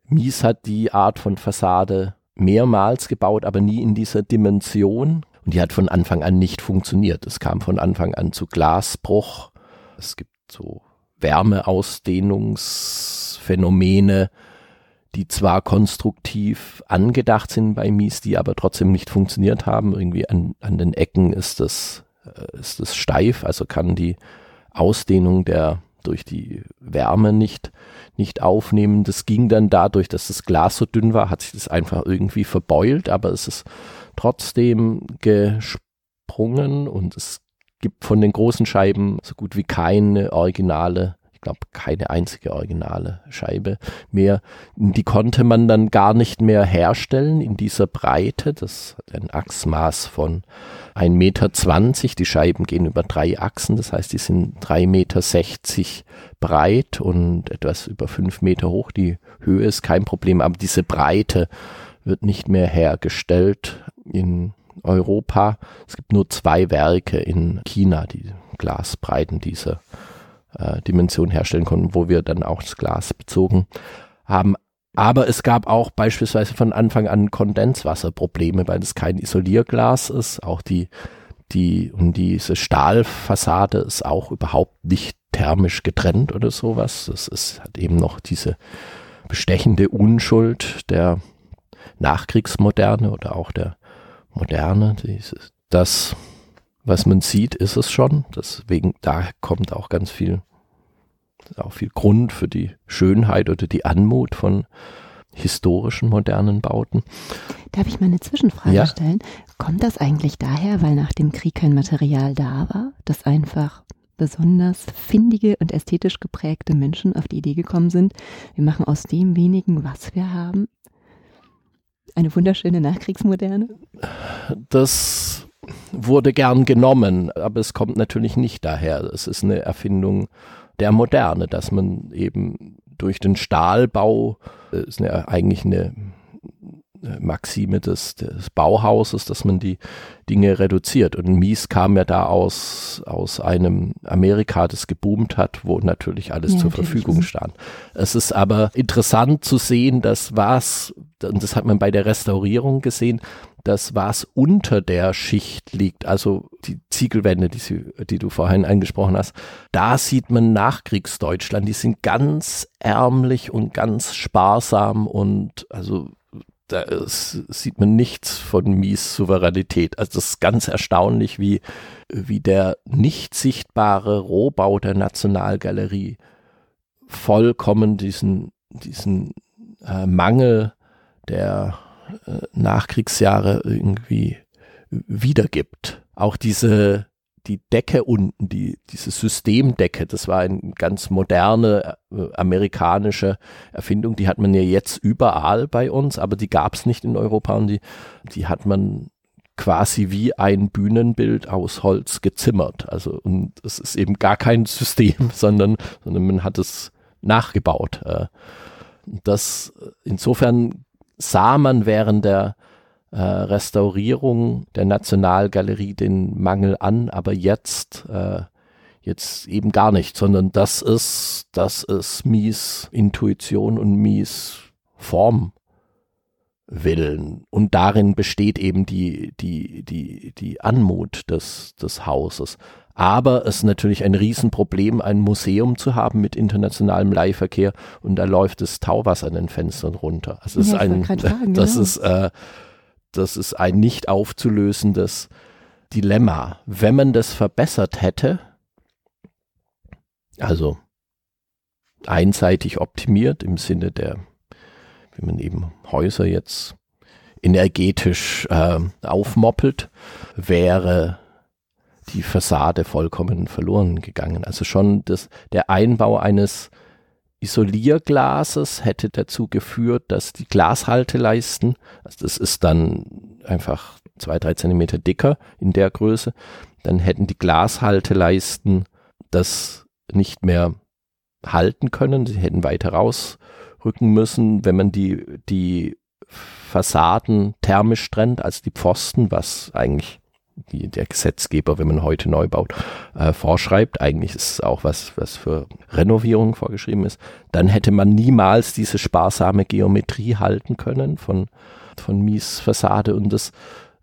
Mies hat die Art von Fassade mehrmals gebaut, aber nie in dieser Dimension. Und die hat von Anfang an nicht funktioniert. Es kam von Anfang an zu Glasbruch. Es gibt so Wärmeausdehnungsphänomene, die zwar konstruktiv angedacht sind bei Mies, die aber trotzdem nicht funktioniert haben. Irgendwie an, an den Ecken ist das, äh, ist das steif, also kann die Ausdehnung der durch die Wärme nicht, nicht aufnehmen. Das ging dann dadurch, dass das Glas so dünn war, hat sich das einfach irgendwie verbeult, aber es ist trotzdem gesprungen und es gibt von den großen Scheiben so gut wie keine originale, ich glaube keine einzige originale Scheibe mehr. Die konnte man dann gar nicht mehr herstellen in dieser Breite. Das hat ein Achsmaß von 1,20 Meter. Die Scheiben gehen über drei Achsen, das heißt, die sind 3,60 Meter breit und etwas über 5 Meter hoch. Die Höhe ist kein Problem, aber diese Breite wird nicht mehr hergestellt in Europa. Es gibt nur zwei Werke in China, die Glasbreiten dieser äh, Dimension herstellen konnten, wo wir dann auch das Glas bezogen haben. Aber es gab auch beispielsweise von Anfang an Kondenswasserprobleme, weil es kein Isolierglas ist. Auch die, die, und diese Stahlfassade ist auch überhaupt nicht thermisch getrennt oder sowas. Das ist, hat eben noch diese bestechende Unschuld der Nachkriegsmoderne oder auch der Moderne. Dieses, das, was man sieht, ist es schon. Deswegen, da kommt auch ganz viel auch viel Grund für die Schönheit oder die Anmut von historischen modernen Bauten. Darf ich mal eine Zwischenfrage ja. stellen? Kommt das eigentlich daher, weil nach dem Krieg kein Material da war, dass einfach besonders findige und ästhetisch geprägte Menschen auf die Idee gekommen sind, wir machen aus dem wenigen, was wir haben, eine wunderschöne Nachkriegsmoderne? Das wurde gern genommen, aber es kommt natürlich nicht daher. Es ist eine Erfindung der Moderne, dass man eben durch den Stahlbau, äh, ist eine, eigentlich eine Maxime des, des Bauhauses, dass man die Dinge reduziert. Und Mies kam ja da aus, aus einem Amerika, das geboomt hat, wo natürlich alles ja, zur natürlich. Verfügung stand. Es ist aber interessant zu sehen, dass was, und das hat man bei der Restaurierung gesehen, dass was unter der Schicht liegt, also die Ziegelwände, die, sie, die du vorhin angesprochen hast, da sieht man Nachkriegsdeutschland, die sind ganz ärmlich und ganz sparsam und also da ist, sieht man nichts von Mies Souveränität. Also das ist ganz erstaunlich, wie, wie der nicht sichtbare Rohbau der Nationalgalerie vollkommen diesen, diesen äh, Mangel der äh, Nachkriegsjahre irgendwie wiedergibt. Auch diese die Decke unten, die, diese Systemdecke, das war eine ganz moderne äh, amerikanische Erfindung, die hat man ja jetzt überall bei uns, aber die gab es nicht in Europa und die, die hat man quasi wie ein Bühnenbild aus Holz gezimmert. Also, und es ist eben gar kein System, sondern, sondern man hat es nachgebaut. Äh. Das, insofern sah man während der äh, Restaurierung der Nationalgalerie den Mangel an, aber jetzt, äh, jetzt eben gar nicht, sondern das ist, das ist Mies Intuition und Mies Form. Willen. Und darin besteht eben die, die, die, die Anmut des, des Hauses. Aber es ist natürlich ein Riesenproblem, ein Museum zu haben mit internationalem Leihverkehr und da läuft das Tauwasser an den Fenstern runter. Also ja, ist ein, fragen, das ja. ist, äh, das ist ein nicht aufzulösendes Dilemma. Wenn man das verbessert hätte, also einseitig optimiert im Sinne der, wie man eben Häuser jetzt energetisch äh, aufmoppelt, wäre die Fassade vollkommen verloren gegangen. Also schon das, der Einbau eines Isolierglases hätte dazu geführt, dass die Glashalteleisten, also das ist dann einfach zwei, drei Zentimeter dicker in der Größe, dann hätten die Glashalteleisten das nicht mehr halten können. Sie hätten weiter rausrücken müssen, wenn man die, die Fassaden thermisch trennt als die Pfosten, was eigentlich die der Gesetzgeber, wenn man heute neu baut, äh, vorschreibt. Eigentlich ist es auch was, was für Renovierung vorgeschrieben ist. Dann hätte man niemals diese sparsame Geometrie halten können von, von Mies Fassade. Und das,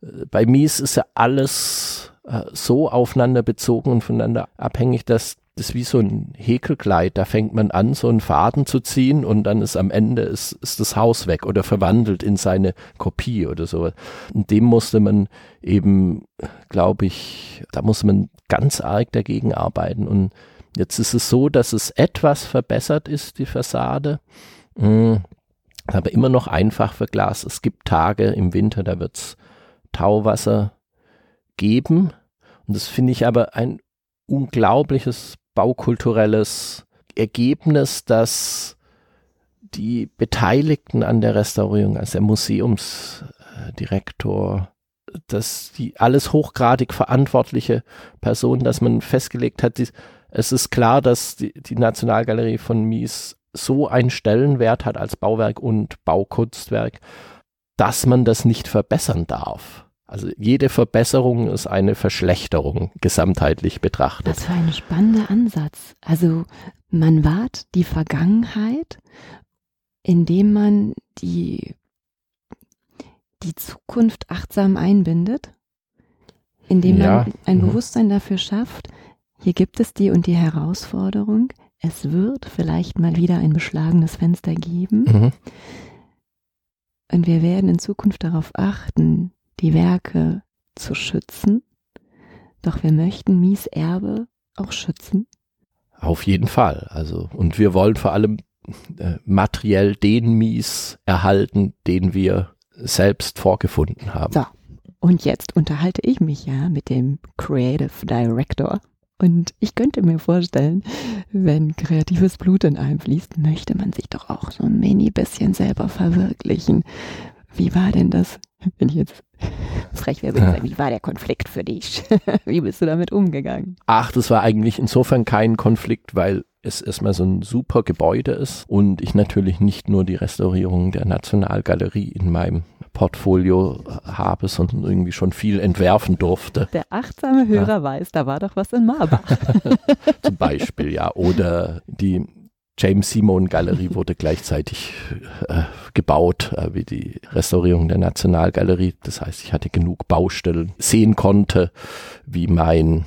äh, bei Mies ist ja alles äh, so aufeinander bezogen und voneinander abhängig, dass das ist wie so ein Häkelkleid. Da fängt man an, so einen Faden zu ziehen und dann ist am Ende ist, ist das Haus weg oder verwandelt in seine Kopie oder so. Und dem musste man eben, glaube ich, da muss man ganz arg dagegen arbeiten. Und jetzt ist es so, dass es etwas verbessert ist, die Fassade. Mhm. Aber immer noch einfach für Glas. Es gibt Tage im Winter, da wird es Tauwasser geben. Und das finde ich aber ein unglaubliches baukulturelles Ergebnis, dass die Beteiligten an der Restaurierung, also der Museumsdirektor, dass die alles hochgradig verantwortliche Personen, dass man festgelegt hat, die, es ist klar, dass die, die Nationalgalerie von Mies so einen Stellenwert hat als Bauwerk und Baukunstwerk, dass man das nicht verbessern darf. Also jede Verbesserung ist eine Verschlechterung, gesamtheitlich betrachtet. Das war ein spannender Ansatz. Also man wahrt die Vergangenheit, indem man die, die Zukunft achtsam einbindet, indem ja. man ein mhm. Bewusstsein dafür schafft, hier gibt es die und die Herausforderung, es wird vielleicht mal wieder ein beschlagenes Fenster geben. Mhm. Und wir werden in Zukunft darauf achten, die Werke zu schützen. Doch wir möchten Mies Erbe auch schützen. Auf jeden Fall. Also, und wir wollen vor allem äh, materiell den Mies erhalten, den wir selbst vorgefunden haben. So. Und jetzt unterhalte ich mich ja mit dem Creative Director und ich könnte mir vorstellen, wenn kreatives Blut in einem fließt, möchte man sich doch auch so ein mini bisschen selber verwirklichen. Wie war denn das, wenn ich jetzt frech wäre, ja. wie war der Konflikt für dich? wie bist du damit umgegangen? Ach, das war eigentlich insofern kein Konflikt, weil es erstmal so ein super Gebäude ist und ich natürlich nicht nur die Restaurierung der Nationalgalerie in meinem Portfolio habe, sondern irgendwie schon viel entwerfen durfte. Der achtsame Hörer ja. weiß, da war doch was in Marbach. Zum Beispiel, ja. Oder die James Simon Galerie wurde gleichzeitig äh, gebaut, äh, wie die Restaurierung der Nationalgalerie. Das heißt, ich hatte genug Baustellen, sehen konnte, wie mein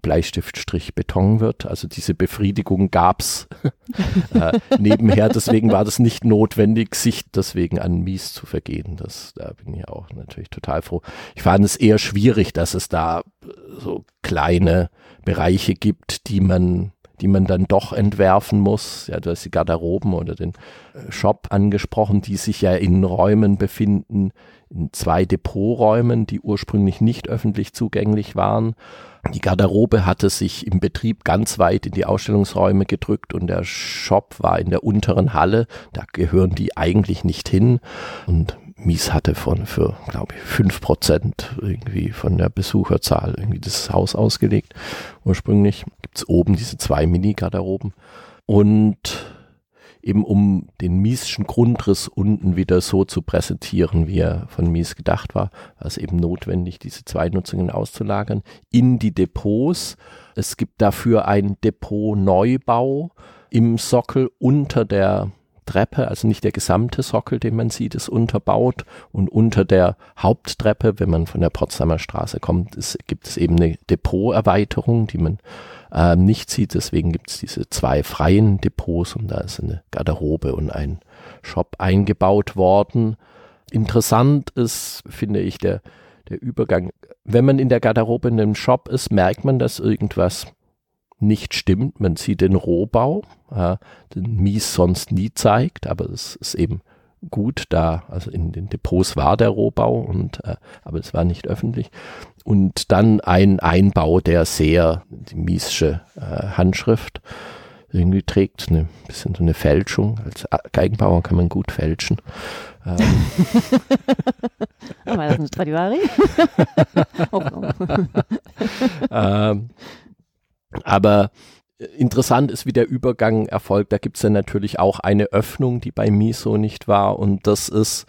Bleistiftstrich Beton wird. Also diese Befriedigung gab's äh, nebenher. Deswegen war das nicht notwendig, sich deswegen an Mies zu vergehen. Das, da bin ich auch natürlich total froh. Ich fand es eher schwierig, dass es da so kleine Bereiche gibt, die man die man dann doch entwerfen muss. Ja, du hast die Garderoben oder den äh, Shop angesprochen, die sich ja in Räumen befinden, in zwei Depoträumen, die ursprünglich nicht öffentlich zugänglich waren die Garderobe hatte sich im Betrieb ganz weit in die Ausstellungsräume gedrückt und der Shop war in der unteren Halle. Da gehören die eigentlich nicht hin. Und Mies hatte von für, glaube ich, fünf Prozent irgendwie von der Besucherzahl irgendwie das Haus ausgelegt. Ursprünglich gibt's oben diese zwei Mini-Garderoben. Und eben um den Mieschen Grundriss unten wieder so zu präsentieren, wie er von Mies gedacht war, war es eben notwendig, diese zwei Nutzungen auszulagern in die Depots. Es gibt dafür ein Depot-Neubau im Sockel unter der Treppe, also nicht der gesamte Sockel, den man sieht, ist unterbaut und unter der Haupttreppe, wenn man von der Potsdamer Straße kommt, ist, gibt es eben eine Depoterweiterung, die man äh, nicht sieht. Deswegen gibt es diese zwei freien Depots und da ist eine Garderobe und ein Shop eingebaut worden. Interessant ist, finde ich, der, der Übergang. Wenn man in der Garderobe in einem Shop ist, merkt man, dass irgendwas nicht stimmt. Man sieht den Rohbau, äh, den Mies sonst nie zeigt, aber es ist eben gut da, also in den Depots war der Rohbau und äh, aber es war nicht öffentlich. Und dann ein Einbau, der sehr die miesche äh, Handschrift irgendwie trägt, eine bisschen so eine Fälschung. Als Geigenbauer kann man gut fälschen. Ähm. oh, war das ein Stradivari? oh, oh. ähm, aber interessant ist, wie der Übergang erfolgt. Da gibt es ja natürlich auch eine Öffnung, die bei Miso nicht war. Und das ist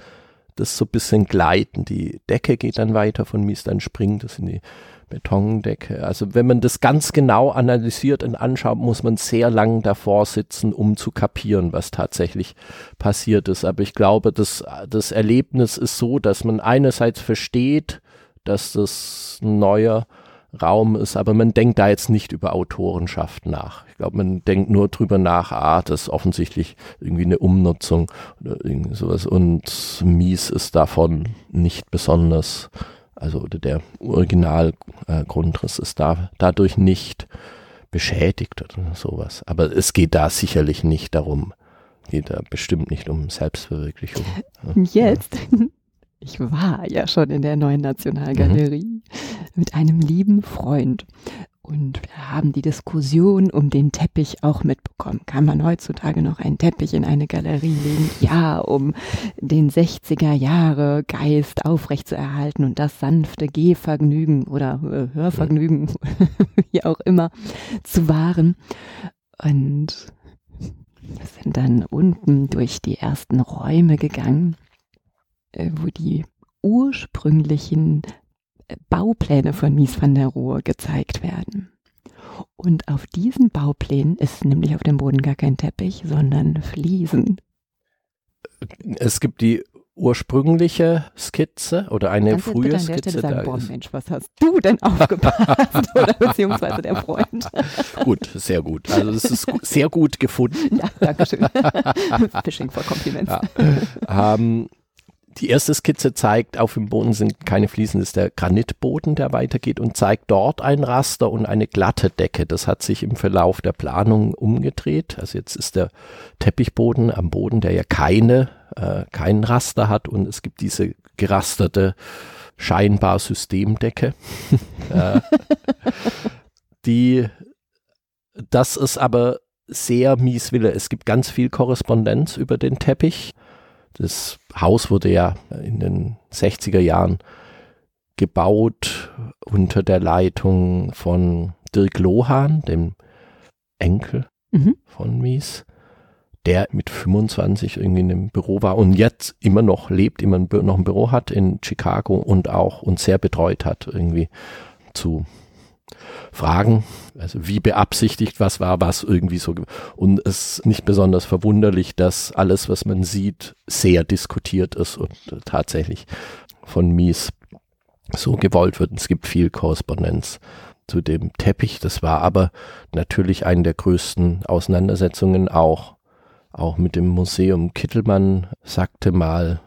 das so ein bisschen gleiten. Die Decke geht dann weiter von Mies, dann springt es in die Betondecke. Also wenn man das ganz genau analysiert und anschaut, muss man sehr lang davor sitzen, um zu kapieren, was tatsächlich passiert ist. Aber ich glaube, das, das Erlebnis ist so, dass man einerseits versteht, dass das ein neuer Raum ist, aber man denkt da jetzt nicht über Autorenschaft nach. Ich glaube, man denkt nur drüber nach, ah, das ist offensichtlich irgendwie eine Umnutzung oder irgendwie sowas und Mies ist davon nicht besonders, also der Originalgrundriss äh, ist da dadurch nicht beschädigt oder sowas. Aber es geht da sicherlich nicht darum, geht da bestimmt nicht um Selbstverwirklichung. Jetzt ich war ja schon in der neuen Nationalgalerie mhm. mit einem lieben Freund. Und wir haben die Diskussion um den Teppich auch mitbekommen. Kann man heutzutage noch einen Teppich in eine Galerie legen? Ja, um den 60er Jahre Geist aufrechtzuerhalten und das sanfte Gehvergnügen oder äh, Hörvergnügen, wie auch immer, zu wahren. Und wir sind dann unten durch die ersten Räume gegangen wo die ursprünglichen äh, Baupläne von Mies van der Rohe gezeigt werden. Und auf diesen Bauplänen ist nämlich auf dem Boden gar kein Teppich, sondern Fliesen. Es gibt die ursprüngliche Skizze oder eine Kannst frühe Skizze. Stelle sagen, Da boah Mensch, was hast du denn aufgepasst? Oder beziehungsweise der Freund. gut, sehr gut. Also es ist sehr gut gefunden. Ja, danke schön. Fishing for Compliments. Ja. Ähm, die erste Skizze zeigt, auf dem Boden sind keine Fliesen, das ist der Granitboden, der weitergeht und zeigt dort ein Raster und eine glatte Decke. Das hat sich im Verlauf der Planung umgedreht. Also jetzt ist der Teppichboden am Boden, der ja keine, äh, keinen Raster hat und es gibt diese gerasterte scheinbar Systemdecke. äh, die, das ist aber sehr mieswille. Es gibt ganz viel Korrespondenz über den Teppich. Das Haus wurde ja in den 60er Jahren gebaut unter der Leitung von Dirk Lohan, dem Enkel Mhm. von Mies, der mit 25 irgendwie in einem Büro war und jetzt immer noch lebt, immer noch ein Büro hat in Chicago und auch uns sehr betreut hat, irgendwie zu fragen, also wie beabsichtigt was war, was irgendwie so. Und es ist nicht besonders verwunderlich, dass alles, was man sieht, sehr diskutiert ist und tatsächlich von Mies so gewollt wird. Es gibt viel Korrespondenz zu dem Teppich. Das war aber natürlich eine der größten Auseinandersetzungen auch, auch mit dem Museum. Kittelmann sagte mal,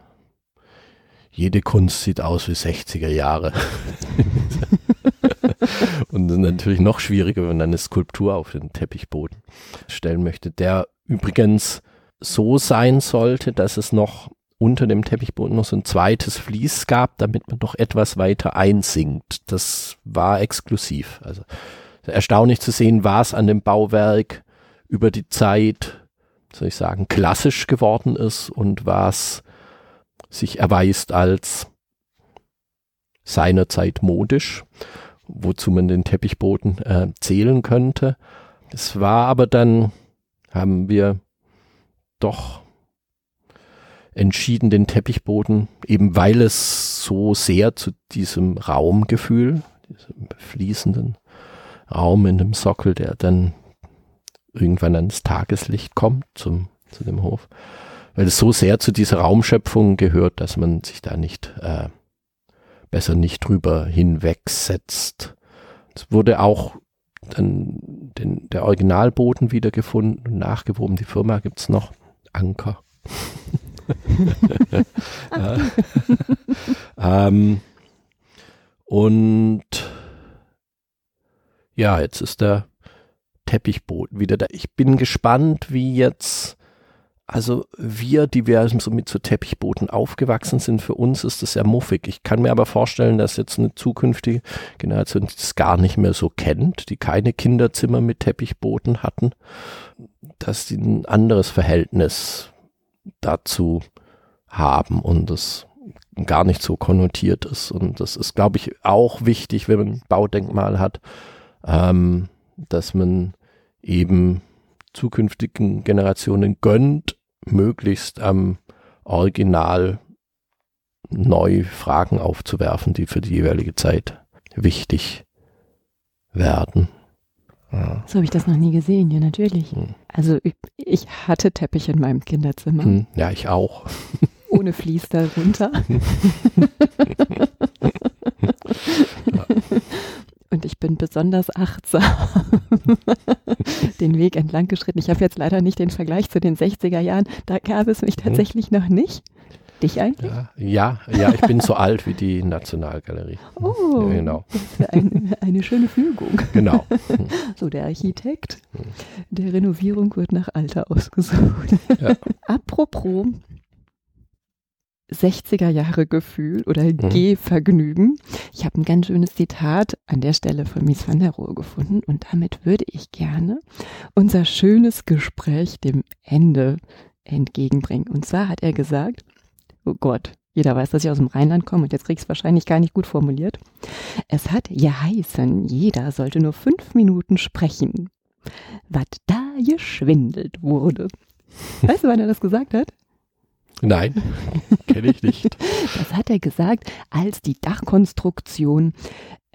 jede Kunst sieht aus wie 60er Jahre. Und natürlich noch schwieriger, wenn man eine Skulptur auf den Teppichboden stellen möchte, der übrigens so sein sollte, dass es noch unter dem Teppichboden noch so ein zweites Vlies gab, damit man noch etwas weiter einsinkt. Das war exklusiv. Also erstaunlich zu sehen, was an dem Bauwerk über die Zeit, soll ich sagen, klassisch geworden ist und was sich erweist als seinerzeit modisch, wozu man den Teppichboden äh, zählen könnte. Es war aber dann, haben wir doch entschieden, den Teppichboden, eben weil es so sehr zu diesem Raumgefühl, diesem fließenden Raum in dem Sockel, der dann irgendwann ans Tageslicht kommt zum, zu dem Hof, weil es so sehr zu dieser Raumschöpfung gehört, dass man sich da nicht äh, besser nicht drüber hinwegsetzt. Es wurde auch dann den, der Originalboden wiedergefunden und nachgewoben. Die Firma gibt's noch. Anker. ähm, und ja, jetzt ist der Teppichboden wieder da. Ich bin gespannt, wie jetzt, also wir, die wir so mit so Teppichboden aufgewachsen sind, für uns ist das ja muffig. Ich kann mir aber vorstellen, dass jetzt eine zukünftige Generation das gar nicht mehr so kennt, die keine Kinderzimmer mit Teppichboden hatten, dass die ein anderes Verhältnis dazu haben und das gar nicht so konnotiert ist. Und das ist, glaube ich, auch wichtig, wenn man ein Baudenkmal hat, ähm, dass man eben zukünftigen Generationen gönnt, möglichst am Original neu Fragen aufzuwerfen, die für die jeweilige Zeit wichtig werden. Ja. So habe ich das noch nie gesehen, ja natürlich. Hm. Also ich, ich hatte Teppich in meinem Kinderzimmer, Hm, Ja, ich auch. ohne Fließ darunter. Und ich bin besonders achtsam den Weg entlang geschritten. Ich habe jetzt leider nicht den Vergleich zu den 60er Jahren. Da gab es mich tatsächlich noch nicht. Dich eigentlich? Ja, ja, ja, ich bin so alt wie die Nationalgalerie. Oh, Ja, genau. eine, eine schöne Fügung. Genau. So, der Architekt der Renovierung wird nach Alter ausgesucht. Ja. Apropos 60er Jahre Gefühl oder Gehvergnügen. Ich habe ein ganz schönes Zitat an der Stelle von Mies van der Rohe gefunden und damit würde ich gerne unser schönes Gespräch dem Ende entgegenbringen. Und zwar hat er gesagt, oh Gott, jeder weiß, dass ich aus dem Rheinland komme und jetzt krieg ich es wahrscheinlich gar nicht gut formuliert. Es hat geheißen, jeder sollte nur fünf Minuten sprechen. Was da geschwindelt wurde. Weißt du, wann er das gesagt hat? Nein, kenne ich nicht. Das hat er gesagt, als die Dachkonstruktion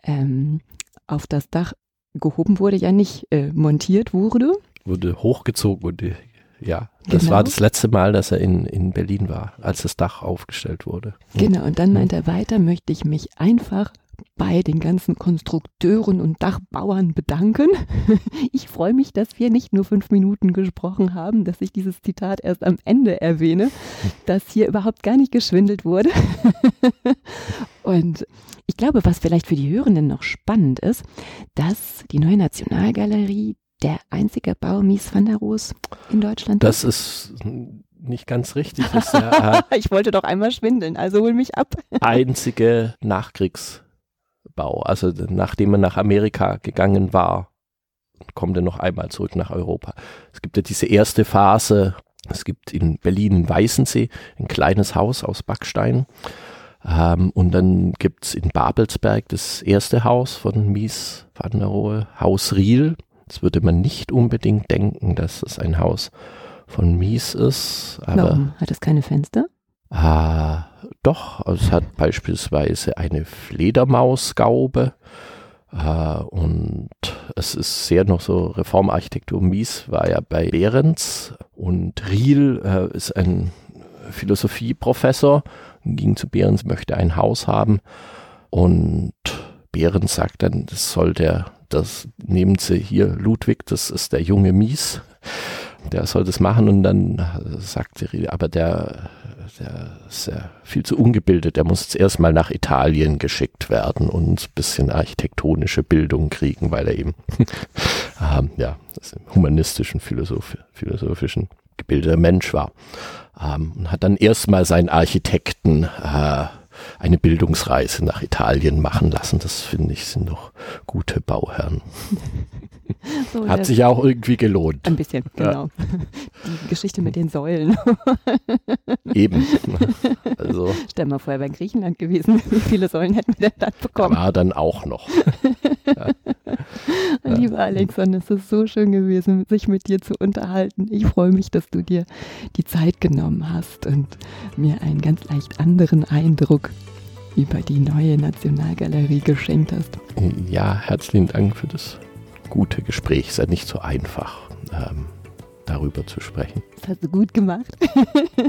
ähm, auf das Dach gehoben wurde, ja nicht äh, montiert wurde. Wurde hochgezogen und ja, das Genau. war das letzte Mal, dass er in, in Berlin war, als das Dach aufgestellt wurde. Genau, und dann meint er weiter, möchte ich mich einfach bei den ganzen Konstrukteuren und Dachbauern bedanken. Ich freue mich, dass wir nicht nur fünf Minuten gesprochen haben, dass ich dieses Zitat erst am Ende erwähne, dass hier überhaupt gar nicht geschwindelt wurde. Und ich glaube, was vielleicht für die Hörenden noch spannend ist, dass die neue Nationalgalerie der einzige Bau Mies van der Rohe in Deutschland Das ist nicht ganz richtig. Das ist der äh, Ich wollte doch einmal schwindeln, also hol mich ab. einzige Nachkriegsbau. Also nachdem er nach Amerika gegangen war, kommt er noch einmal zurück nach Europa. Es gibt ja diese erste Phase. Es gibt in Berlin in Weißensee ein kleines Haus aus Backstein. Ähm, und dann gibt es in Babelsberg das erste Haus von Mies van der Rohe, Haus Riel. Das würde man nicht unbedingt denken, dass es ein Haus von Mies ist. Aber Warum? Hat es keine Fenster? Ah, doch, also es hat beispielsweise eine Fledermausgaube äh, und es ist sehr noch so Reformarchitektur. Mies war ja bei Behrens und Riel äh, ist ein Philosophieprofessor, ging zu Behrens, möchte ein Haus haben und Behrens sagt dann, das soll der, das nehmen Sie hier Ludwig, das ist der junge Mies, der soll das machen und dann sagt Riel, aber der der ist ja viel zu ungebildet, der muss jetzt erstmal nach Italien geschickt werden und ein bisschen architektonische Bildung kriegen, weil er eben ähm, ja, das im humanistischen, philosoph philosophischen gebildeter Mensch war. Ähm, und hat dann erstmal seinen Architekten äh, eine Bildungsreise nach Italien machen lassen. Das finde ich sind doch gute Bauherren. So, Hat sich auch irgendwie gelohnt. ein bisschen, Ja. genau. Die Geschichte mit den Säulen. Eben. Also Stell mal vor, er wäre in Griechenland gewesen. Wie viele Säulen hätten wir denn dann bekommen? war dann auch noch. Lieber Alexander, es ist so schön gewesen, sich mit dir zu unterhalten. Ich freue mich, dass du dir die Zeit genommen hast und mir einen ganz leicht anderen Eindruck über die neue Nationalgalerie geschenkt hast. Ja, herzlichen Dank für das gute Gespräch. Es ist ja nicht so einfach, ähm, darüber zu sprechen. Das hast du gut gemacht.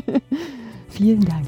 Vielen Dank.